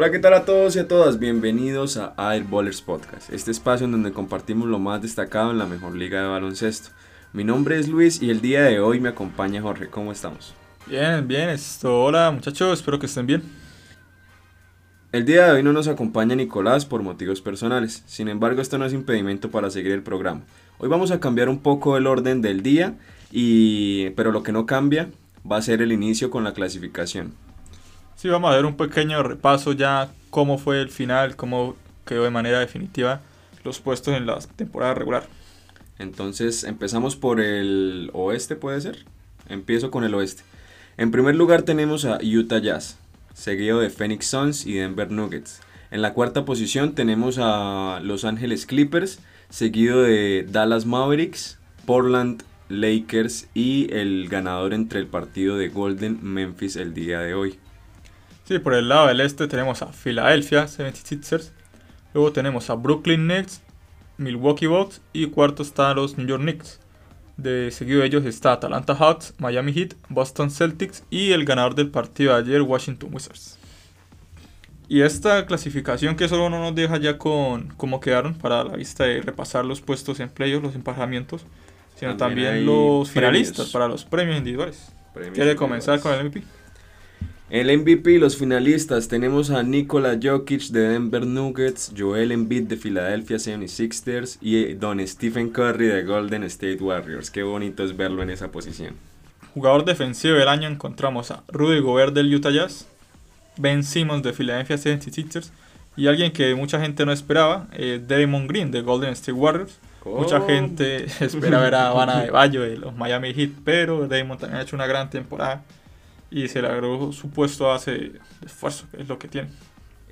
Hola, ¿qué tal a todos y a todas? Bienvenidos a Airballers Podcast, este espacio en donde compartimos lo más destacado en la mejor liga de baloncesto. Mi nombre es Luis y el día de hoy me acompaña Jorge. ¿Cómo estamos? Bien, bien. Esto, hola muchachos, espero que estén bien. El día de hoy no nos acompaña Nicolás por motivos personales, sin embargo esto no es impedimento para seguir el programa. Hoy vamos a cambiar un poco el orden del día, y, pero lo que no cambia va a ser el inicio con la clasificación. Sí, vamos a ver un pequeño repaso ya cómo fue el final, cómo quedó de manera definitiva los puestos en la temporada regular. Entonces empezamos por el oeste, ¿puede ser? Empiezo con el oeste. En primer lugar tenemos a Utah Jazz, seguido de Phoenix Suns y Denver Nuggets. En la cuarta posición tenemos a Los Angeles Clippers, seguido de Dallas Mavericks, Portland Lakers y el ganador entre el partido de Golden Memphis el día de hoy. Sí, por el lado del este tenemos a Philadelphia 76ers, luego tenemos a Brooklyn Nets, Milwaukee Bucks y cuarto están los New York Knicks. De seguido de ellos está Atlanta Hawks, Miami Heat, Boston Celtics y el ganador del partido de ayer, Washington Wizards. Y esta clasificación que solo no nos deja ya con cómo quedaron para la vista de repasar los puestos en playoffs, los emparejamientos, sino también, los finalistas para los premios individuales. ¿Quiere comenzar con el MVP? El MVP, los finalistas, tenemos a Nikola Jokic de Denver Nuggets, Joel Embiid de Philadelphia 76ers y Don Stephen Curry de Golden State Warriors. Qué bonito es verlo en esa posición. Jugador defensivo del año encontramos a Rudy Gobert del Utah Jazz, Ben Simmons de Philadelphia 76ers y alguien que mucha gente no esperaba, eh, Draymond Green de Golden State Warriors. Mucha oh. gente espera ver a Habana de Bayo de los Miami Heat, pero Draymond también ha hecho una gran temporada y se le agregó su puesto de esfuerzo, que es lo que tiene.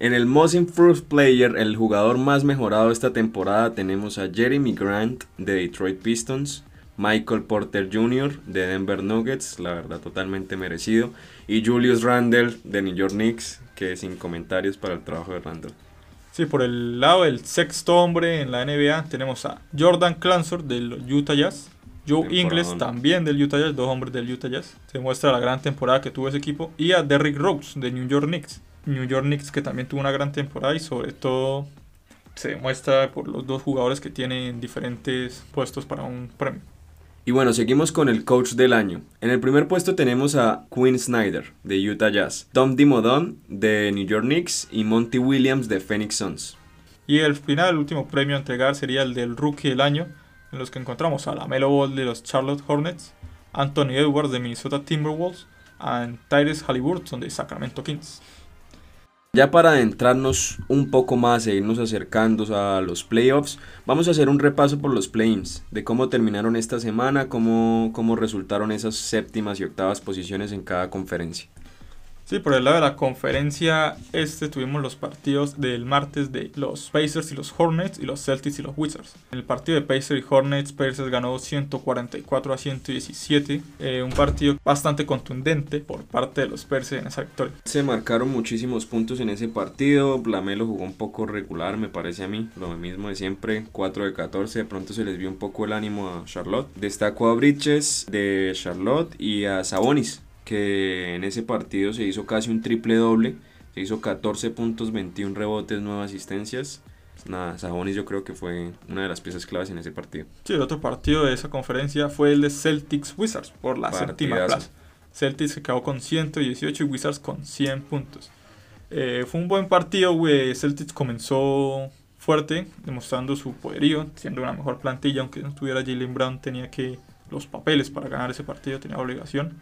En el Most Improved Player, el jugador más mejorado esta temporada, tenemos a Jeremy Grant de Detroit Pistons, Michael Porter Jr. de Denver Nuggets, la verdad totalmente merecido, y Julius Randle de New York Knicks, que sin comentarios para el trabajo de Randle. Sí, por el lado del sexto hombre en la NBA tenemos a Jordan Clansor del Utah Jazz, Joe Ingles también del Utah Jazz, dos hombres del Utah Jazz. Se muestra la gran temporada que tuvo ese equipo. Y a Derrick Rose de New York Knicks. New York Knicks que también tuvo una gran temporada y sobre todo se demuestra por los dos jugadores que tienen diferentes puestos para un premio. Y bueno, seguimos con el coach del año. En el primer puesto tenemos a Quinn Snyder de Utah Jazz, Tom Dimodon de New York Knicks y Monty Williams de Phoenix Suns. Y el final, el último premio a entregar sería el del Rookie del año, en los que encontramos a la Melo Ball de los Charlotte Hornets, Anthony Edwards de Minnesota Timberwolves y Tyrese Halliburton de Sacramento Kings. Ya para adentrarnos un poco más e irnos acercando a los playoffs, vamos a hacer un repaso por los play-ins, de cómo terminaron esta semana, cómo, cómo resultaron esas séptimas y octavas posiciones en cada conferencia. Sí, por el lado de la conferencia este tuvimos los partidos del martes de los Pacers y los Hornets y los Celtics y los Wizards. En el partido de Pacers y Hornets, Pacers ganó 144 a 117, eh, un partido bastante contundente por parte de los Pacers en esa victoria. Se marcaron muchísimos puntos en ese partido, Lamelo jugó un poco regular me parece a mí, lo mismo de siempre, 4 de 14, de pronto se les vio un poco el ánimo a Charlotte. Destacó a Bridges de Charlotte y a Sabonis que en ese partido se hizo casi un triple doble, se hizo 14 puntos, 21 rebotes, 9 asistencias. Nada, Sabonis yo creo que fue una de las piezas claves en ese partido. Sí, el otro partido de esa conferencia fue el de Celtics Wizards por la séptima plaza. Celtics se quedó con 118 y Wizards con 100 puntos. Eh, fue un buen partido, güey. Celtics comenzó fuerte, demostrando su poderío, siendo una mejor plantilla, aunque no tuviera Jalen Brown, tenía que los papeles para ganar ese partido, tenía obligación.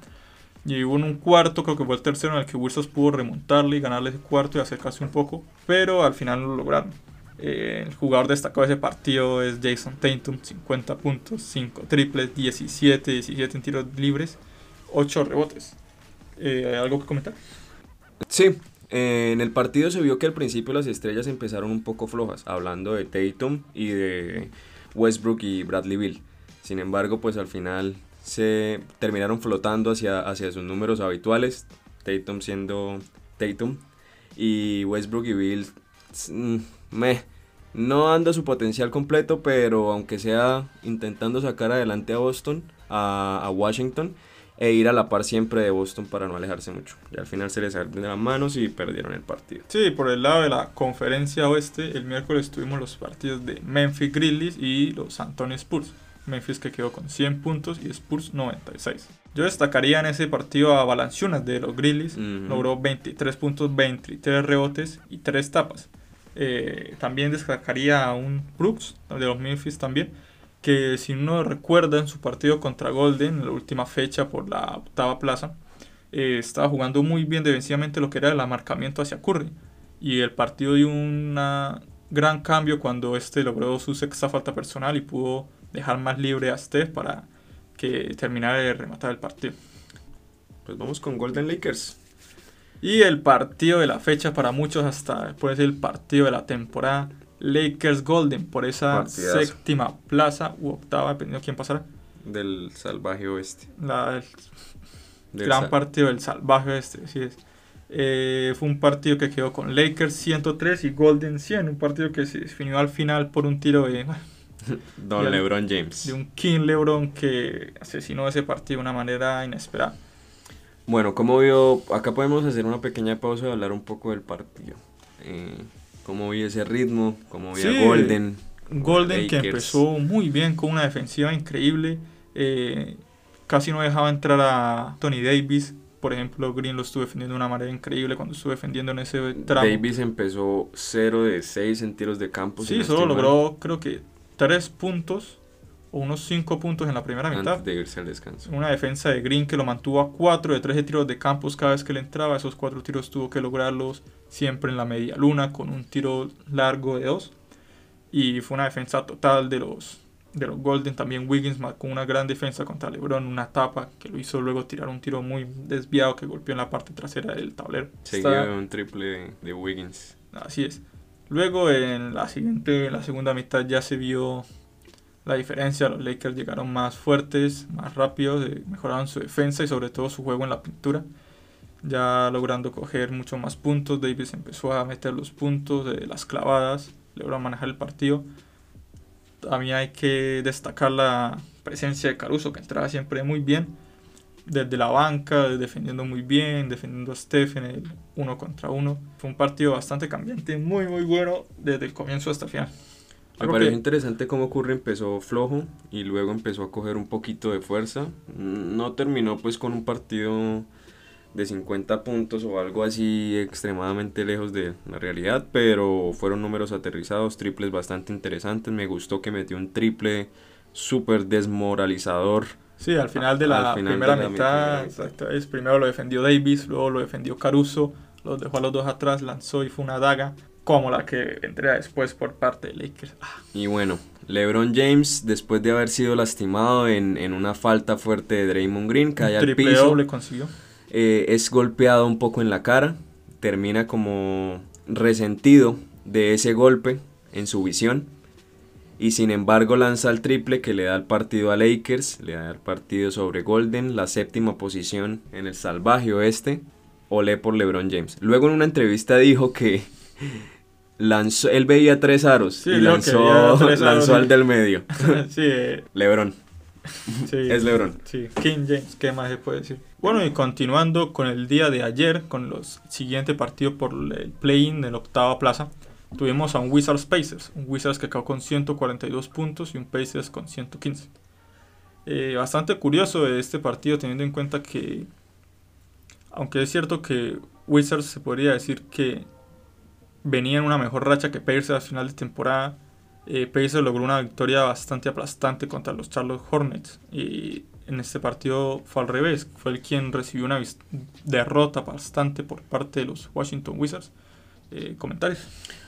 Y hubo un cuarto, creo que fue el tercero, en el que Wizards pudo remontarle y ganarle ese cuarto y acercarse un poco, pero al final lo lograron. Eh, el jugador destacado de ese partido es Jason Tatum, 50 puntos, 5 triples, 17, 17 en tiros libres, 8 rebotes. Eh, ¿Algo que comentar? Sí, eh, en el partido se vio que al principio las estrellas empezaron un poco flojas, hablando de Tatum y de Westbrook y Bradley Bill. Sin embargo, pues al final se terminaron flotando hacia, hacia sus números habituales, Tatum siendo Tatum, y Westbrook y Bill mm, me, no anda su potencial completo, pero aunque sea intentando sacar adelante a Boston, a, Washington, e ir a la par siempre de Boston para no alejarse mucho. Y al final se les salió de las manos y perdieron el partido. Sí, por el lado de la conferencia oeste, el miércoles tuvimos los partidos de Memphis Grizzlies y los Antonio Spurs. Memphis que quedó con 100 puntos y Spurs 96. Yo destacaría en ese partido a Balanciunas de los Grizzlies. Logró 23 puntos, 23 rebotes y 3 tapas. Eh, también destacaría a un Brooks de los Memphis también que si uno recuerda en su partido contra Golden, en la última fecha por la octava plaza, eh, estaba jugando muy bien defensivamente lo que era el amarcamiento hacia Curry. Y el partido dio un gran cambio cuando este logró su sexta falta personal y pudo dejar más libre a Steph para que terminara de rematar el partido. Pues vamos con Golden Lakers. Y el partido de la fecha para muchos hasta puede ser el partido de la temporada Lakers Golden por esa séptima plaza u octava, dependiendo de quién pasara. Del salvaje oeste. La, gran partido del salvaje oeste, así es. Eh, fue un partido que quedó con Lakers 103 y Golden 100, un partido que se definió al final por un tiro de... Don LeBron James. De un King LeBron que asesinó ese partido de una manera inesperada. Bueno, como vio, acá podemos hacer una pequeña pausa y hablar un poco del partido. Eh, cómo vi ese ritmo, cómo vi a Golden. Golden que empezó muy bien con una defensiva increíble. Eh, casi no dejaba entrar a Tony Davis. Por ejemplo, Green lo estuvo defendiendo de una manera increíble cuando estuvo defendiendo en ese tramo. Davis empezó 0 de 6 en tiros de campo. Sí, solo logró creo que 3 puntos o unos 5 puntos en la primera mitad. Antes de irse al descanso. Una defensa de Green que lo mantuvo a 4 de 3 de tiros de campos cada vez que le entraba. Esos 4 tiros tuvo que lograrlos siempre en la media luna con un tiro largo de 2. Y fue una defensa total de los, de los Golden. También Wiggins con una gran defensa contra LeBron, una tapa que lo hizo luego tirar un tiro muy desviado que golpeó en la parte trasera del tablero. Seguido un triple de Wiggins. Así es. Luego en la siguiente, en la segunda mitad ya se vio la diferencia. Los Lakers llegaron más fuertes, más rápidos, eh, mejoraron su defensa y sobre todo su juego en la pintura ya logrando coger mucho más puntos. Davis empezó a meter los puntos las clavadas, logró manejar el partido. También hay que destacar la presencia de Caruso, que entraba siempre muy bien, desde la banca, defendiendo muy bien, defendiendo a Steph en el uno contra uno. Fue un partido bastante cambiante, muy muy bueno desde el comienzo hasta el final. Me pareció interesante cómo Curry empezó flojo y luego empezó a coger un poquito de fuerza. No terminó pues con un partido de 50 puntos o algo así extremadamente lejos de la realidad, pero fueron números aterrizados, triples bastante interesantes. Me gustó que metió un triple súper desmoralizador. Sí, al final de la, primera, mitad, es, primero lo defendió Davis, luego lo defendió Caruso, los dejó a los dos atrás, lanzó y fue una daga como la que vendría después por parte de Lakers. Ah. Y bueno, LeBron James, después de haber sido lastimado en, en una falta fuerte de Draymond Green, cae al piso. Doble consiguió eh, es golpeado un poco en la cara, termina como resentido de ese golpe en su visión y sin embargo lanza el triple que le da el partido a Lakers, le da el partido sobre Golden, la séptima posición en el salvaje oeste, olé por LeBron James. Luego en una entrevista dijo que lanzó, él veía tres aros y lanzó, lanzó al del medio. LeBron. es LeBron. Sí, King James, ¿qué más se puede decir? Bueno, y continuando con el día de ayer, con los siguientes partidos por el play-in de la octava plaza, tuvimos a un Wizards Pacers, un Wizards que acabó con 142 puntos y un Pacers con 115. Eh, bastante curioso este partido teniendo en cuenta que, aunque es cierto que Wizards se podría decir que venía en una mejor racha que Pacers a final de temporada, eh, Pacers logró una victoria bastante aplastante contra los Charlotte Hornets y en este partido fue al revés, fue el quien recibió una derrota bastante por parte de los Washington Wizards. Eh, comentarios.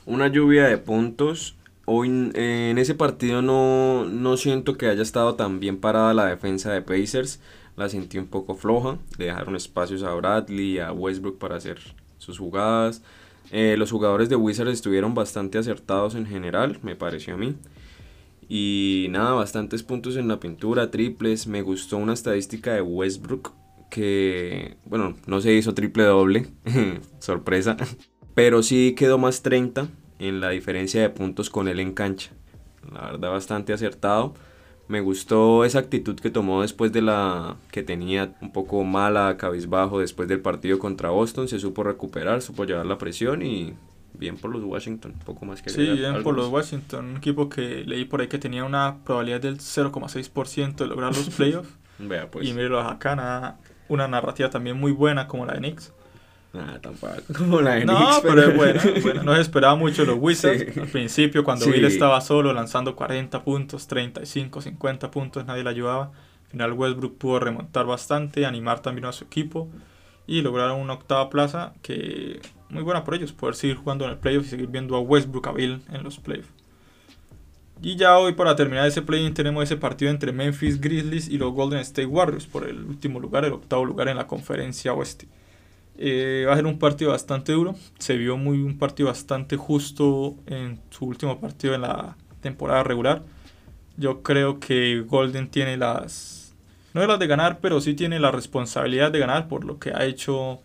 Una lluvia de puntos. Hoy eh, en ese partido no, no siento que haya estado tan bien parada la defensa de Pacers. La sentí un poco floja. Le dejaron espacios a Bradley y a Westbrook para hacer sus jugadas. Eh, los jugadores de Wizards estuvieron bastante acertados en general, me pareció a mí. Y nada, bastantes puntos en la pintura, triples. Me gustó una estadística de Westbrook que, bueno, no se hizo triple doble, sorpresa, pero sí quedó más 30 en la diferencia de puntos con él en cancha. La verdad bastante acertado. Me gustó esa actitud que tomó después de la que tenía un poco mala, cabizbajo después del partido contra Boston. Se supo recuperar, supo llevar la presión y bien por los Washington, un poco más que Sí, bien por los Washington, un equipo que leí por ahí que tenía una probabilidad del 0,6% de lograr los playoffs. Vea pues. Y míralo acá, nada, una narrativa también muy buena como la de Knicks. Nada, tampoco como la de no, pero es buena, bueno, no se esperaba mucho los Wizards. Al principio, cuando Sí. Bill estaba solo lanzando 40 puntos, 35, 50 puntos, nadie le ayudaba. Al final Westbrook pudo remontar bastante, animar también a su equipo y lograron una octava plaza que muy buena por ellos, poder seguir jugando en el playoff y seguir viendo a Westbrook a Bill en los playoffs. Y ya hoy para terminar ese play-in tenemos ese partido entre Memphis Grizzlies y los Golden State Warriors por el último lugar, el octavo lugar en la conferencia oeste. Eh, va a ser un partido bastante duro. Se vio muy un partido bastante justo en su último partido en la temporada regular. Yo creo que Golden tiene las no las de ganar, pero sí tiene la responsabilidad de ganar por lo que ha hecho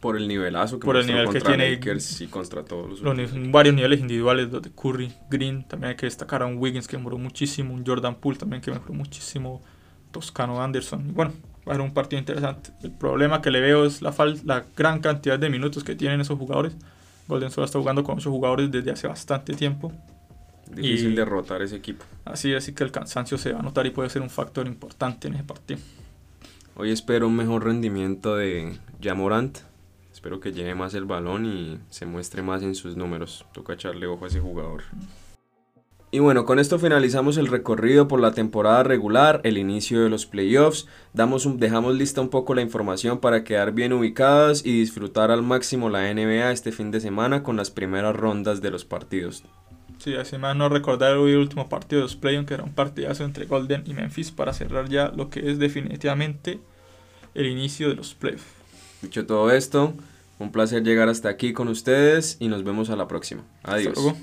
Por el nivelazo que Por el nivel que tiene- Lakers y contra todos los los varios niveles individuales, los de Curry, Green, también hay que destacar a un Wiggins que mejoró muchísimo, un Jordan Poole también que mejoró muchísimo, Toscano Anderson. Y bueno, va a ser un partido interesante. El problema que le veo es la, fal- la gran cantidad de minutos que tienen esos jugadores. Golden solo está jugando con esos jugadores desde hace bastante tiempo. Difícil Y- derrotar ese equipo. Así así que el cansancio se va a notar y puede ser un factor importante en ese partido. Hoy espero un mejor rendimiento de Jamorant. Espero que lleve más el balón y se muestre más en sus números. Toca echarle ojo a ese jugador. Y bueno, con esto finalizamos el recorrido por la temporada regular, el inicio de los playoffs. Damos un- dejamos lista un poco la información para quedar bien ubicadas y disfrutar al máximo la NBA este fin de semana con las primeras rondas de los partidos. Sí, así más no recordar el último partido de los play que era un partidazo entre Golden y Memphis para cerrar ya lo que es definitivamente el inicio de los playoffs. Dicho todo esto, un placer llegar hasta aquí con ustedes y nos vemos a la próxima. Hasta Adiós. luego.